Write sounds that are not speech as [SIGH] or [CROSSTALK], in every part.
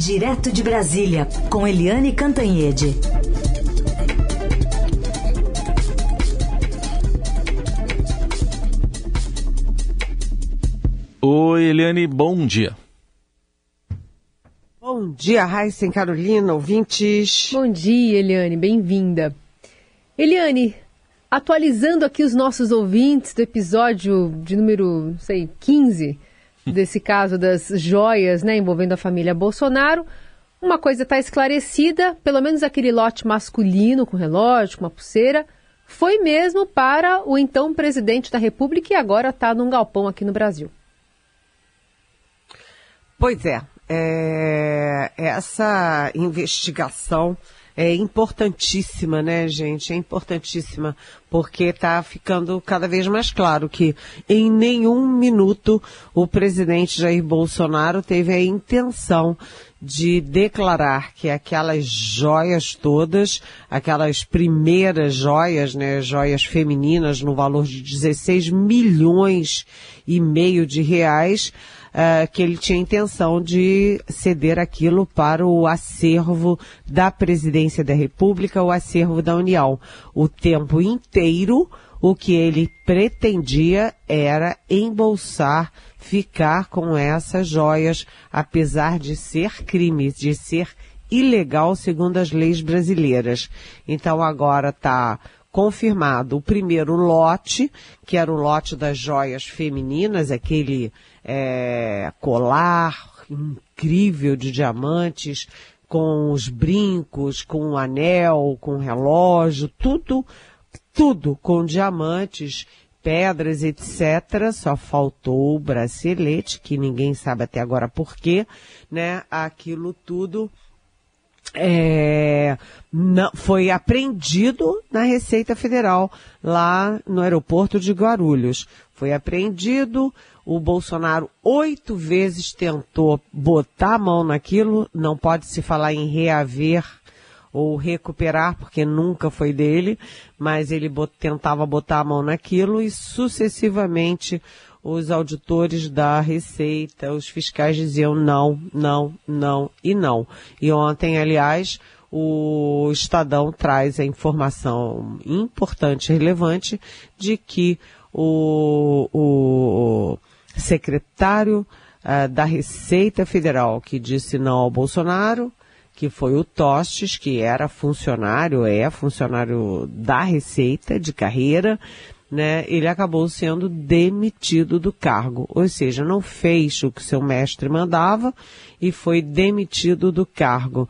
Direto de Brasília, com Eliane Cantanhede. Oi, Eliane, bom dia. Bom dia, Raíssa Carolina, ouvintes. Bom dia, Eliane, bem-vinda. Eliane, atualizando aqui os nossos ouvintes do episódio de número, não sei, 15 desse caso das joias, né, envolvendo a família Bolsonaro. Uma coisa está esclarecida, pelo menos aquele lote masculino com relógio, com uma pulseira, foi mesmo para o então presidente da República e agora está num galpão aqui no Brasil. Pois é, é essa investigação é importantíssima, né, gente? É importantíssima, porque está ficando cada vez mais claro que em nenhum minuto o presidente Jair Bolsonaro teve a intenção de declarar que aquelas joias todas, aquelas primeiras joias, né, joias femininas no valor de 16 milhões e meio de reais, uh, que ele tinha intenção de ceder aquilo para o acervo da presidência da República, o acervo da União. O tempo inteiro, o que ele pretendia era embolsar, ficar com essas joias, apesar de ser crime, de ser ilegal segundo as leis brasileiras. Então agora está confirmado o primeiro lote, que era o lote das joias femininas, aquele é, colar incrível de diamantes, com os brincos, com o anel, com o relógio, tudo, tudo com diamantes, pedras, etc. Só faltou o bracelete, que ninguém sabe até agora por quê, né? Aquilo tudo é, não, foi apreendido na Receita Federal, lá no aeroporto de Guarulhos. Foi apreendido, o Bolsonaro oito vezes tentou botar a mão naquilo, não pode se falar em reaver ou recuperar, porque nunca foi dele, mas ele bot, tentava botar a mão naquilo e sucessivamente os auditores da Receita, os fiscais diziam não, não, não e não. E ontem, aliás, o Estadão traz a informação importante e relevante de que o, o secretário uh, da Receita Federal que disse não ao Bolsonaro, que foi o Tostes, que era funcionário, é funcionário da Receita de carreira, né, ele acabou sendo demitido do cargo, ou seja, não fez o que seu mestre mandava e foi demitido do cargo.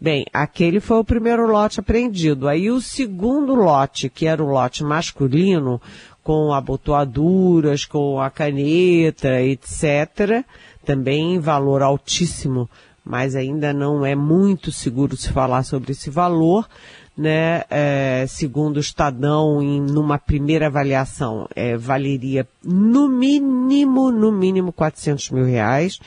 Bem, aquele foi o primeiro lote apreendido. Aí o segundo lote, que era o lote masculino, com abotoaduras, com a caneta, etc., também em valor altíssimo, mas ainda não é muito seguro se falar sobre esse valor, né, é, segundo o Estadão, em numa primeira avaliação, é, valeria no mínimo, no mínimo 400 mil reais,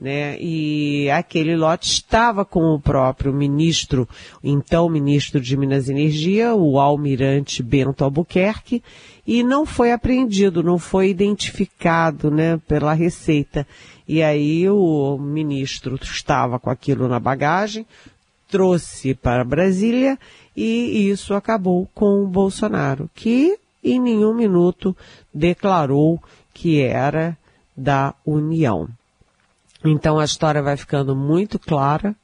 né, e aquele lote estava com o próprio ministro, então ministro de Minas e Energia, o almirante Bento Albuquerque, e não foi apreendido, não foi identificado, né, pela Receita. E aí o ministro estava com aquilo na bagagem, trouxe para Brasília e isso acabou com o Bolsonaro, que em nenhum minuto declarou que era da União. Então a história vai ficando muito clara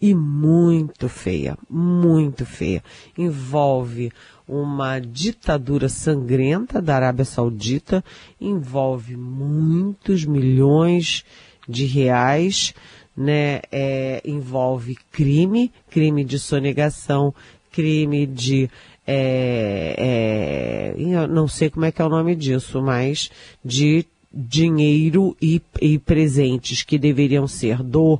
e muito feia, muito feia. Envolve uma ditadura sangrenta da Arábia Saudita, envolve muitos milhões de reais, né? É, envolve crime, crime de sonegação, crime de é, é, não sei como é que é o nome disso, mas de dinheiro e, e presentes que deveriam ser do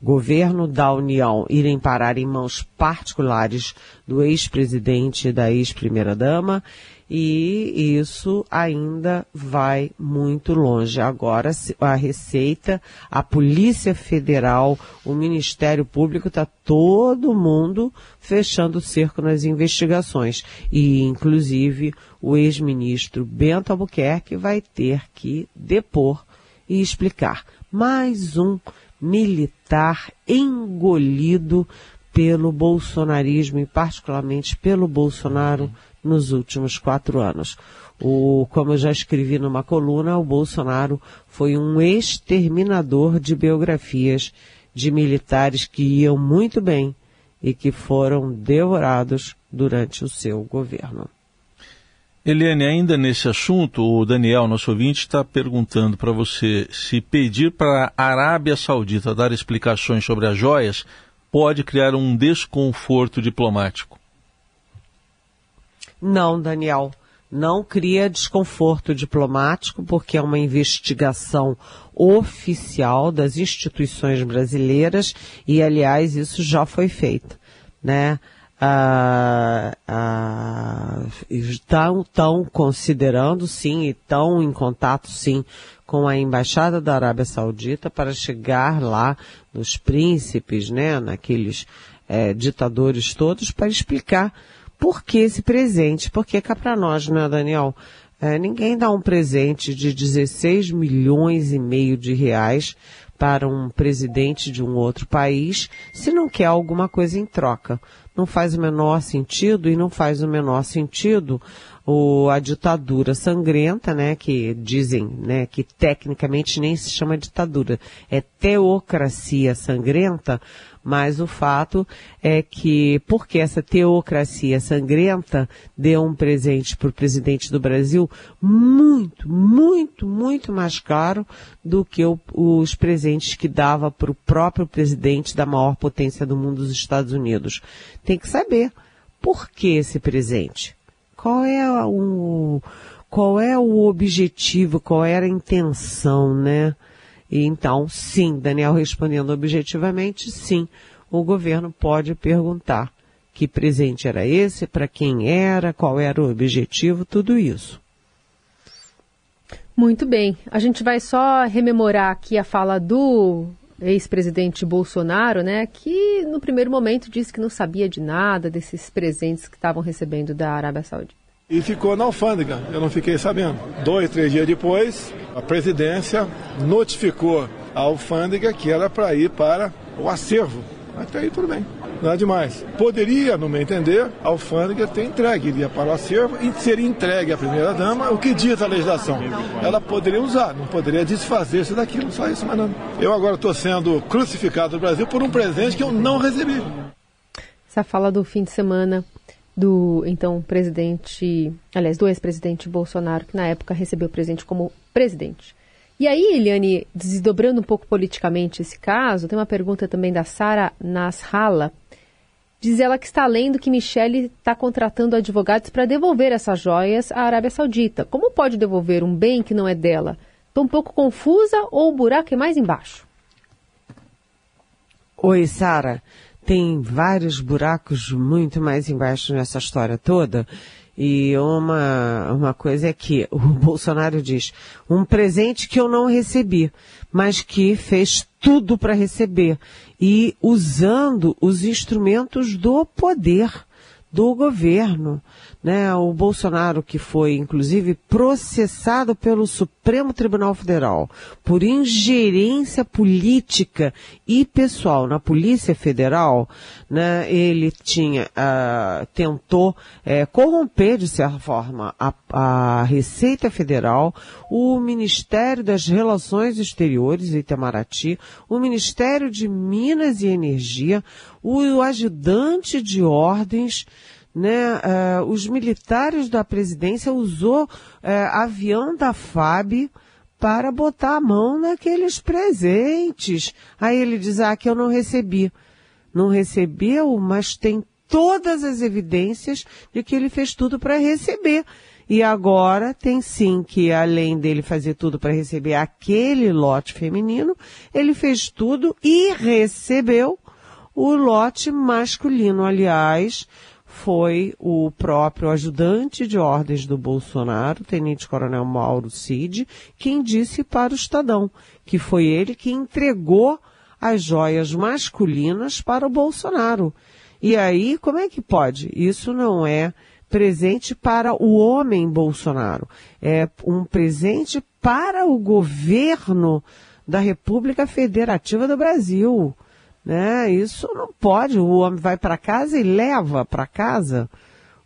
governo da União irem parar em mãos particulares do ex-presidente e da ex-primeira-dama e isso ainda vai muito longe. Agora a Receita, a Polícia Federal, o Ministério Público está todo mundo fechando o cerco nas investigações. E inclusive o ex-ministro Bento Albuquerque vai ter que depor e explicar. Mais um militar engolido pelo bolsonarismo e particularmente pelo Bolsonaro nos últimos quatro anos. O, como eu já escrevi numa coluna, o Bolsonaro foi um exterminador de biografias de militares que iam muito bem e que foram devorados durante o seu governo. Eliane, ainda nesse assunto, o Daniel, nosso ouvinte, está perguntando para você se pedir para a Arábia Saudita dar explicações sobre as joias pode criar um desconforto diplomático. Não, Daniel, não cria desconforto diplomático, porque é uma investigação oficial das instituições brasileiras e, aliás, isso já foi feito, né? Ah, ah, estão, considerando sim e estão em contato sim com a embaixada da Arábia Saudita para chegar lá nos príncipes, né, naqueles é, ditadores todos para explicar por que esse presente, porque cá para nós, né, Daniel, é, ninguém dá um presente de 16 milhões e meio de reais para um presidente de um outro país se não quer alguma coisa em troca. Não faz o menor sentido e não faz o menor sentido o, a ditadura sangrenta, né, que dizem, né, que tecnicamente nem se chama ditadura, é teocracia sangrenta, mas o fato é que, porque essa teocracia sangrenta deu um presente para o presidente do Brasil muito, muito, muito mais caro do que o, os presentes que dava para o próprio presidente da maior potência do mundo, os Estados Unidos. Tem que saber por que esse presente. Qual é o, qual é o objetivo, qual era a intenção, né? Então, sim, Daniel respondendo objetivamente, sim, o governo pode perguntar que presente era esse, para quem era, qual era o objetivo, tudo isso. Muito bem. A gente vai só rememorar aqui a fala do ex-presidente Bolsonaro, né, que no primeiro momento disse que não sabia de nada desses presentes que estavam recebendo da Arábia Saudita. E ficou na alfândega, eu não fiquei sabendo. Dois, três dias depois, a presidência notificou a alfândega que era para ir para o acervo. Até aí tudo bem, nada demais. Poderia, no meu entender, a alfândega ter entregue, iria para o acervo e seria entregue à primeira-dama. O que diz a legislação? Ela poderia usar, não poderia desfazer-se daquilo, só isso, mas não. Eu agora estou sendo crucificado no Brasil por um presente que eu não recebi. Essa fala do fim de semana do então presidente, aliás, do ex-presidente Bolsonaro, que na época recebeu o presente como presidente. E aí, Eliane, desdobrando um pouco politicamente esse caso, tem uma pergunta também da Sara Nasralla. Diz ela que está lendo que Michele está contratando advogados para devolver essas joias à Arábia Saudita. Como pode devolver um bem que não é dela? Estou um pouco confusa ou o buraco é mais embaixo? Oi, Sara tem vários buracos muito mais embaixo nessa história toda. E uma, uma coisa é que o [LAUGHS] Bolsonaro diz, um presente que eu não recebi, mas que fez tudo para receber. E usando os instrumentos do poder, do governo né, o Bolsonaro, que foi inclusive processado pelo Supremo Tribunal Federal por ingerência política e pessoal na Polícia Federal, né, ele tinha, uh, tentou uh, corromper, de certa forma, a, a, Receita Federal, o Ministério das Relações Exteriores, Itamaraty, o Ministério de Minas e Energia, o ajudante de ordens, né, uh, os militares da presidência usou uh, avião da FAB para botar a mão naqueles presentes. Aí ele diz, ah, que eu não recebi. Não recebeu, mas tem todas as evidências de que ele fez tudo para receber. E agora tem sim que, além dele fazer tudo para receber aquele lote feminino, ele fez tudo e recebeu o lote masculino. Aliás, foi o próprio ajudante de ordens do Bolsonaro, Tenente Coronel Mauro Cid, quem disse para o Estadão que foi ele que entregou as joias masculinas para o Bolsonaro. E aí, como é que pode? Isso não é presente para o homem Bolsonaro. É um presente para o governo da República Federativa do Brasil. Né? Isso não pode. O homem vai para casa e leva para casa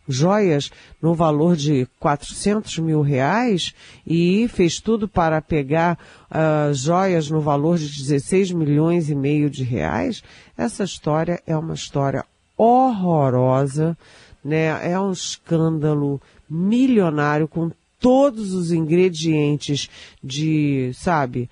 joias no valor de 400 mil reais e fez tudo para pegar uh, joias no valor de 16 milhões e meio de reais. Essa história é uma história horrorosa, né? É um escândalo milionário com todos os ingredientes de, sabe,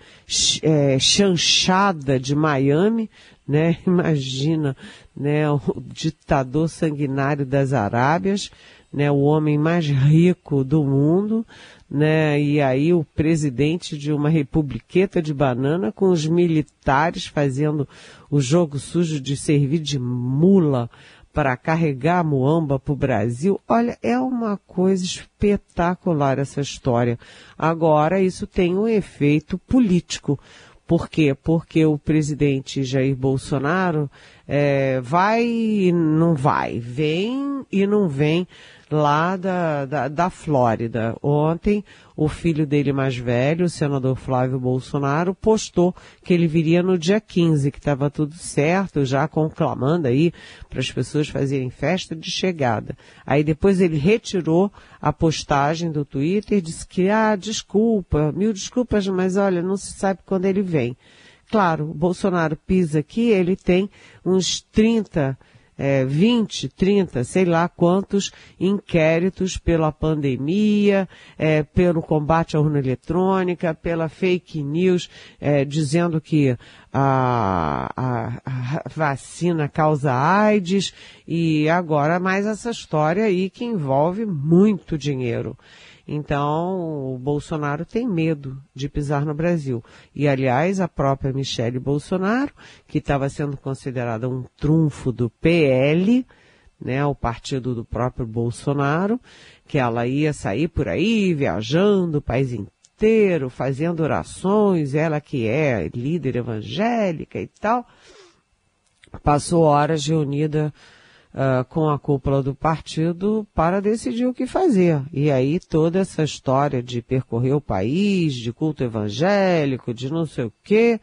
é, chanchada de Miami, né? [LAUGHS] Imagina, né? O ditador sanguinário das Arábias, né? O homem mais rico do mundo, né? E aí o presidente de uma republiqueta de banana com os militares fazendo o jogo sujo de servir de mula para carregar a muamba para o Brasil. Olha, é uma coisa espetacular essa história. Agora, isso tem um efeito político. Por quê? Porque o presidente Jair Bolsonaro é, vai e não vai, vem e não vem lá da, da, da Flórida. Ontem, o filho dele mais velho, o senador Flávio Bolsonaro, postou que ele viria no dia 15, que estava tudo certo, já conclamando aí para as pessoas fazerem festa de chegada. Aí depois ele retirou a postagem do Twitter disse que, ah, desculpa, mil desculpas, mas olha, não se sabe quando ele vem. Claro, Bolsonaro pisa aqui, ele tem uns 30 é, 20, 30, sei lá quantos inquéritos pela pandemia, é, pelo combate à urna eletrônica, pela fake news, é, dizendo que a, a, a, vacina causa AIDS e agora mais essa história aí que envolve muito dinheiro. Então, o Bolsonaro tem medo de pisar no Brasil. E, aliás, a própria Michele Bolsonaro, que estava sendo considerada um trunfo do PL, né, o partido do próprio Bolsonaro, que ela ia sair por aí viajando o país inteiro, fazendo orações, ela que é líder evangélica e tal, passou horas reunida uh, com a cúpula do partido para decidir o que fazer. E aí toda essa história de percorrer o país, de culto evangélico, de não sei o quê,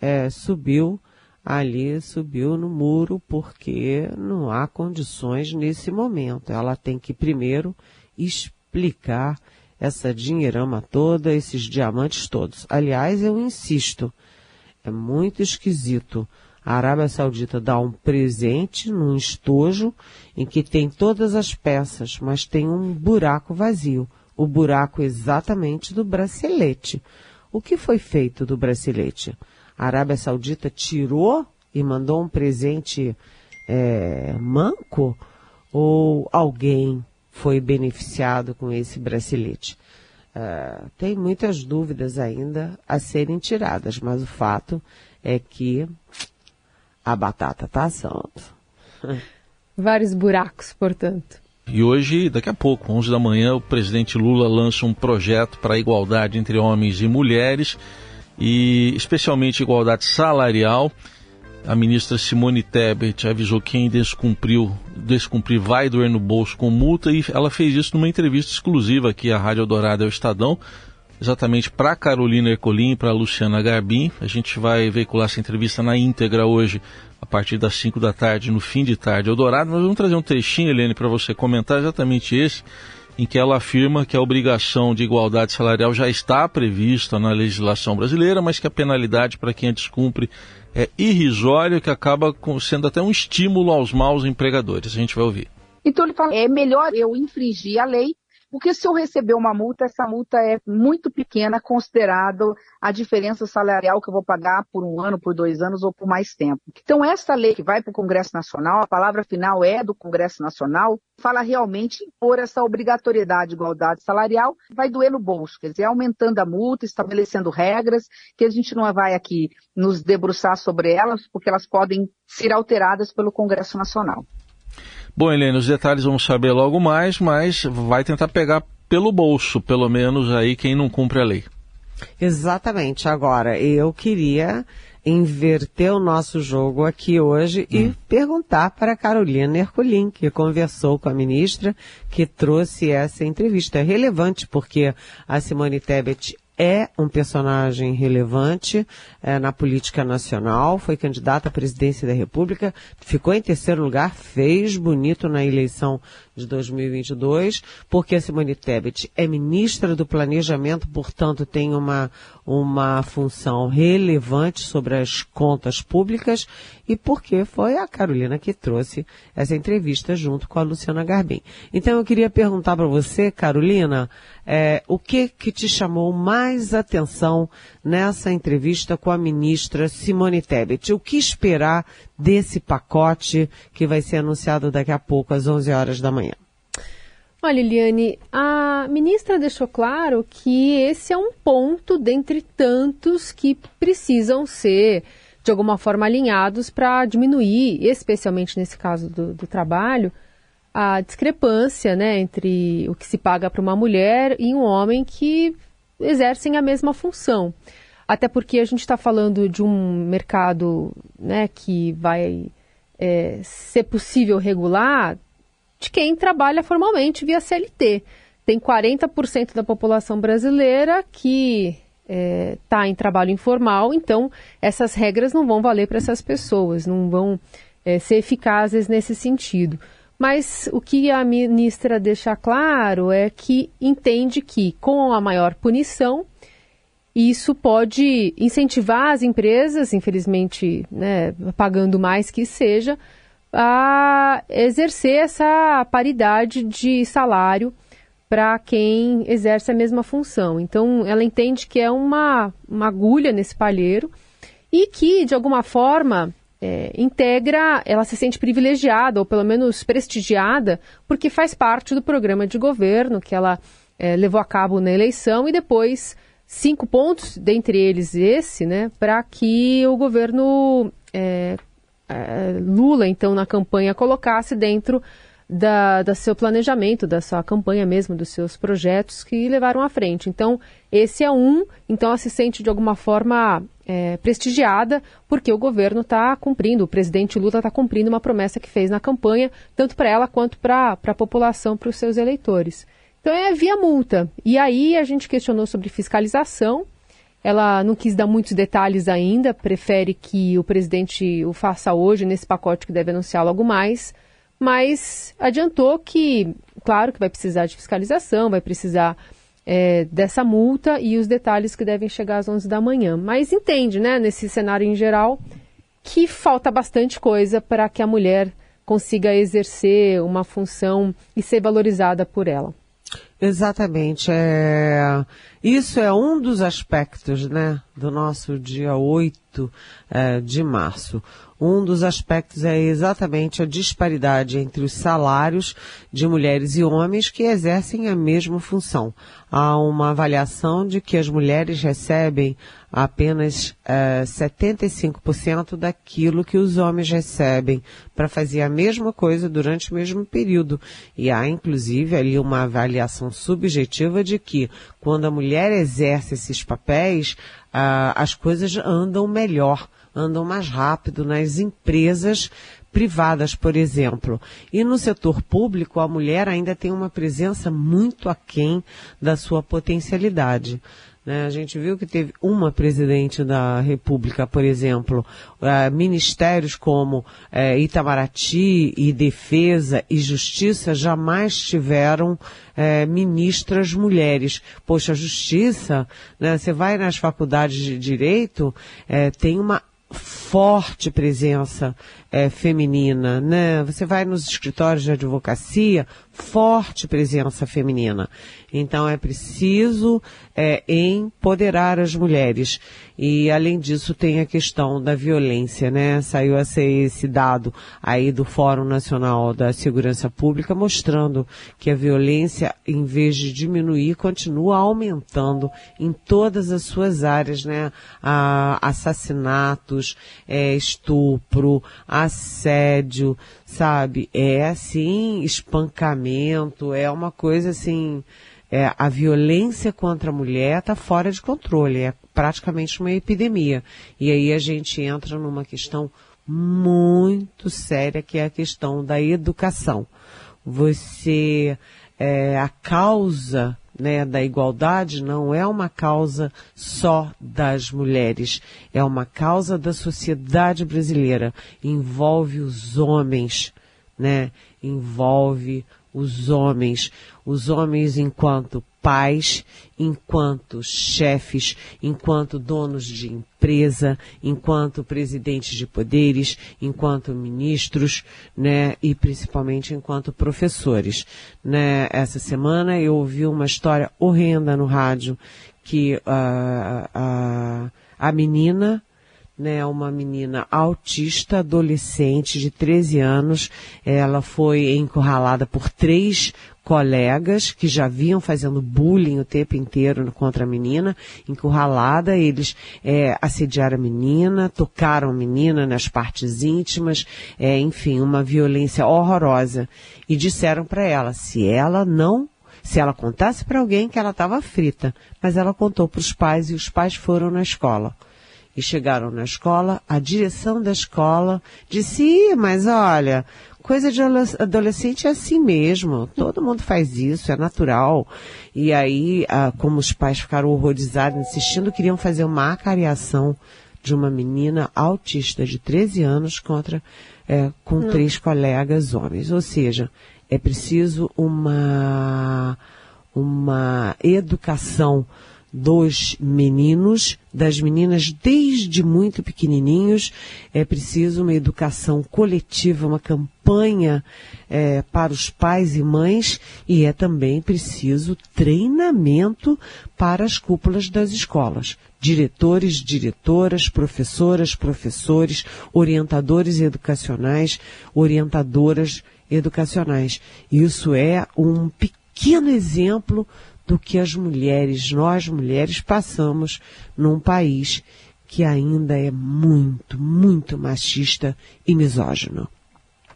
é, subiu ali, subiu no muro, porque não há condições nesse momento. Ela tem que primeiro explicar essa dinheirama toda, esses diamantes todos. Aliás, eu insisto, é muito esquisito a Arábia Saudita dá um presente num estojo em que tem todas as peças, mas tem um buraco vazio. O buraco exatamente do bracelete. O que foi feito do bracelete? A Arábia Saudita tirou e mandou um presente é, manco? Ou alguém foi beneficiado com esse bracelete? Uh, tem muitas dúvidas ainda a serem tiradas, mas o fato é que a batata tá assando. Vários buracos, portanto. E hoje, daqui a pouco, 11 da manhã, o presidente Lula lança um projeto para a igualdade entre homens e mulheres e especialmente igualdade salarial. A ministra Simone Tebet avisou que quem descumpriu, descumprir vai doer no bolso com multa e ela fez isso numa entrevista exclusiva aqui à Rádio Dourada ao Estadão exatamente para Carolina Ercolim e para Luciana Garbim. A gente vai veicular essa entrevista na íntegra hoje, a partir das 5 da tarde, no fim de tarde, Eldorado. Nós vamos trazer um trechinho, Helene, para você comentar exatamente esse, em que ela afirma que a obrigação de igualdade salarial já está prevista na legislação brasileira, mas que a penalidade para quem a descumpre é irrisória, que acaba sendo até um estímulo aos maus empregadores. A gente vai ouvir. Então ele fala, é melhor eu infringir a lei porque se eu receber uma multa, essa multa é muito pequena considerado a diferença salarial que eu vou pagar por um ano, por dois anos ou por mais tempo. Então, essa lei que vai para o Congresso Nacional, a palavra final é do Congresso Nacional, fala realmente por essa obrigatoriedade de igualdade salarial, vai doer no bolso, quer dizer, aumentando a multa, estabelecendo regras, que a gente não vai aqui nos debruçar sobre elas, porque elas podem ser alteradas pelo Congresso Nacional. Bom, Helene, os detalhes vamos saber logo mais, mas vai tentar pegar pelo bolso, pelo menos aí, quem não cumpre a lei. Exatamente. Agora, eu queria inverter o nosso jogo aqui hoje hum. e perguntar para a Carolina Herculin, que conversou com a ministra, que trouxe essa entrevista. É relevante porque a Simone Tebet é um personagem relevante é, na política nacional, foi candidata à presidência da República, ficou em terceiro lugar, fez bonito na eleição de 2022, porque a Simone Tebet é ministra do Planejamento, portanto tem uma, uma função relevante sobre as contas públicas e porque foi a Carolina que trouxe essa entrevista junto com a Luciana Garbim. Então eu queria perguntar para você, Carolina, é, o que que te chamou mais atenção nessa entrevista com a ministra Simone Tebet? O que esperar desse pacote que vai ser anunciado daqui a pouco às 11 horas da manhã? Olha, Eliane, a ministra deixou claro que esse é um ponto dentre tantos que precisam ser, de alguma forma, alinhados para diminuir, especialmente nesse caso do, do trabalho, a discrepância né, entre o que se paga para uma mulher e um homem que exercem a mesma função. Até porque a gente está falando de um mercado né, que vai é, ser possível regular de quem trabalha formalmente via CLT. Tem 40% da população brasileira que está é, tá em trabalho informal, então essas regras não vão valer para essas pessoas, não vão é, ser eficazes nesse sentido. Mas o que a ministra deixa claro é que entende que, com a maior punição, isso pode incentivar as empresas, infelizmente, né, pagando mais que seja, a exercer essa paridade de salário para quem exerce a mesma função. Então, ela entende que é uma, uma agulha nesse palheiro e que, de alguma forma, é, integra, ela se sente privilegiada, ou pelo menos prestigiada, porque faz parte do programa de governo que ela é, levou a cabo na eleição e depois cinco pontos, dentre eles esse, né, para que o governo é, Lula, então, na campanha, colocasse dentro da, da seu planejamento, da sua campanha mesmo, dos seus projetos que levaram à frente. Então, esse é um, então ela se sente de alguma forma é, prestigiada, porque o governo está cumprindo, o presidente Lula está cumprindo uma promessa que fez na campanha, tanto para ela quanto para a população, para os seus eleitores. Então é via multa. E aí a gente questionou sobre fiscalização, ela não quis dar muitos detalhes ainda, prefere que o presidente o faça hoje nesse pacote que deve anunciar logo mais, mas adiantou que, claro que vai precisar de fiscalização, vai precisar é, dessa multa e os detalhes que devem chegar às 11 da manhã. Mas entende, né, nesse cenário em geral, que falta bastante coisa para que a mulher consiga exercer uma função e ser valorizada por ela. Exatamente. É... Isso é um dos aspectos né, do nosso dia 8 é, de março. Um dos aspectos é exatamente a disparidade entre os salários de mulheres e homens que exercem a mesma função. Há uma avaliação de que as mulheres recebem apenas é, 75% daquilo que os homens recebem para fazer a mesma coisa durante o mesmo período. E há, inclusive, ali uma avaliação subjetiva de que quando a mulher exerce esses papéis, ah, as coisas andam melhor, andam mais rápido nas empresas privadas, por exemplo. E no setor público, a mulher ainda tem uma presença muito aquém da sua potencialidade. Né? A gente viu que teve uma presidente da República, por exemplo, uh, ministérios como uh, Itamaraty e Defesa e Justiça jamais tiveram uh, ministras mulheres. Poxa, a Justiça, né? você vai nas faculdades de Direito, tem uma forte presença é, feminina, né? Você vai nos escritórios de advocacia, forte presença feminina. Então é preciso é, empoderar as mulheres. E além disso tem a questão da violência, né? Saiu esse dado aí do Fórum Nacional da Segurança Pública mostrando que a violência, em vez de diminuir, continua aumentando em todas as suas áreas, né? A, assassinatos, é, estupro, assédio, sabe? É assim, espancamento, é uma coisa assim, é, a violência contra a mulher está fora de controle, é praticamente uma epidemia. E aí a gente entra numa questão muito séria, que é a questão da educação. Você, é, a causa né, da igualdade não é uma causa só das mulheres, é uma causa da sociedade brasileira. Envolve os homens, né? Envolve os homens, os homens enquanto pais, enquanto chefes, enquanto donos de empresa, enquanto presidentes de poderes, enquanto ministros, né, e principalmente enquanto professores, né. Essa semana eu ouvi uma história horrenda no rádio que uh, uh, a menina né, uma menina autista, adolescente de 13 anos. Ela foi encurralada por três colegas que já vinham fazendo bullying o tempo inteiro contra a menina, encurralada, eles é, assediaram a menina, tocaram a menina nas partes íntimas, é, enfim, uma violência horrorosa. E disseram para ela, se ela não se ela contasse para alguém que ela estava frita, mas ela contou para os pais e os pais foram na escola e chegaram na escola, a direção da escola disse, mas olha, coisa de adolescente é assim mesmo, todo mundo faz isso, é natural. E aí, ah, como os pais ficaram horrorizados, insistindo, queriam fazer uma acariação de uma menina autista de 13 anos contra, é, com Não. três colegas homens. Ou seja, é preciso uma, uma educação dos meninos, das meninas desde muito pequenininhos. É preciso uma educação coletiva, uma campanha é, para os pais e mães e é também preciso treinamento para as cúpulas das escolas. Diretores, diretoras, professoras, professores, orientadores educacionais, orientadoras educacionais. Isso é um pequeno exemplo do que as mulheres, nós mulheres, passamos num país que ainda é muito, muito machista e misógino.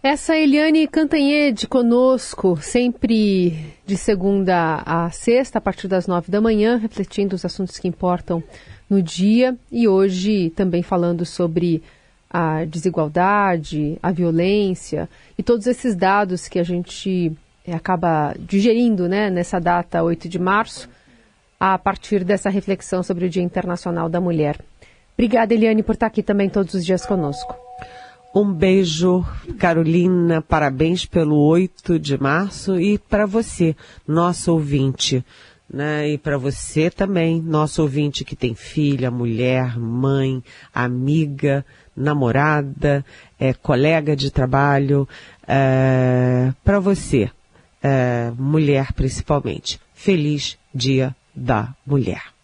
Essa Eliane Cantanhede conosco, sempre de segunda a sexta, a partir das nove da manhã, refletindo os assuntos que importam no dia e hoje também falando sobre a desigualdade, a violência e todos esses dados que a gente é, acaba digerindo né, nessa data 8 de março, a partir dessa reflexão sobre o Dia Internacional da Mulher. Obrigada, Eliane, por estar aqui também todos os dias conosco. Um beijo, Carolina, parabéns pelo 8 de março e para você, nosso ouvinte. Né? E para você também, nosso ouvinte que tem filha, mulher, mãe, amiga, namorada, é, colega de trabalho, é, para você, é, mulher principalmente. Feliz Dia da Mulher.